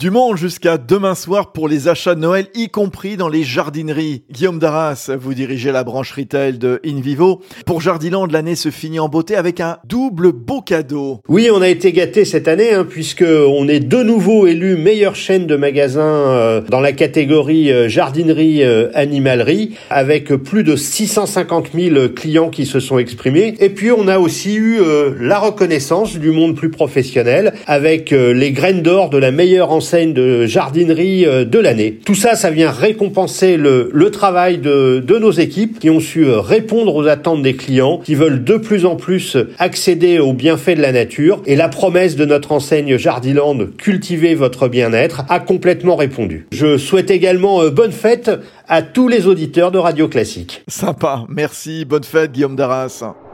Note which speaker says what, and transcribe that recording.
Speaker 1: Du monde jusqu'à demain soir pour les achats de Noël, y compris dans les jardineries. Guillaume Darras, vous dirigez la branche retail de InVivo. Pour Jardiland, l'année se finit en beauté avec un double beau cadeau.
Speaker 2: Oui, on a été gâtés cette année, hein, puisque on est de nouveau élu meilleure chaîne de magasins euh, dans la catégorie euh, jardinerie euh, animalerie, avec plus de 650 000 clients qui se sont exprimés. Et puis on a aussi eu la reconnaissance du monde plus professionnel, avec les graines d'or de la meilleure enseigne de jardinerie euh, de l'année. Tout ça, ça vient récompenser le, travail de, nos équipes qui ont su euh, répondre aux attentes des clients, qui veulent de plus en plus accéder aux bienfaits de la nature. Et la promesse de notre enseigne Jardiland, cultiver votre bien-être, a complètement répondu. Je souhaite également euh, bonne fête à tous les auditeurs de Radio Classique.
Speaker 1: Sympa, merci, bonne fête Guillaume Darras.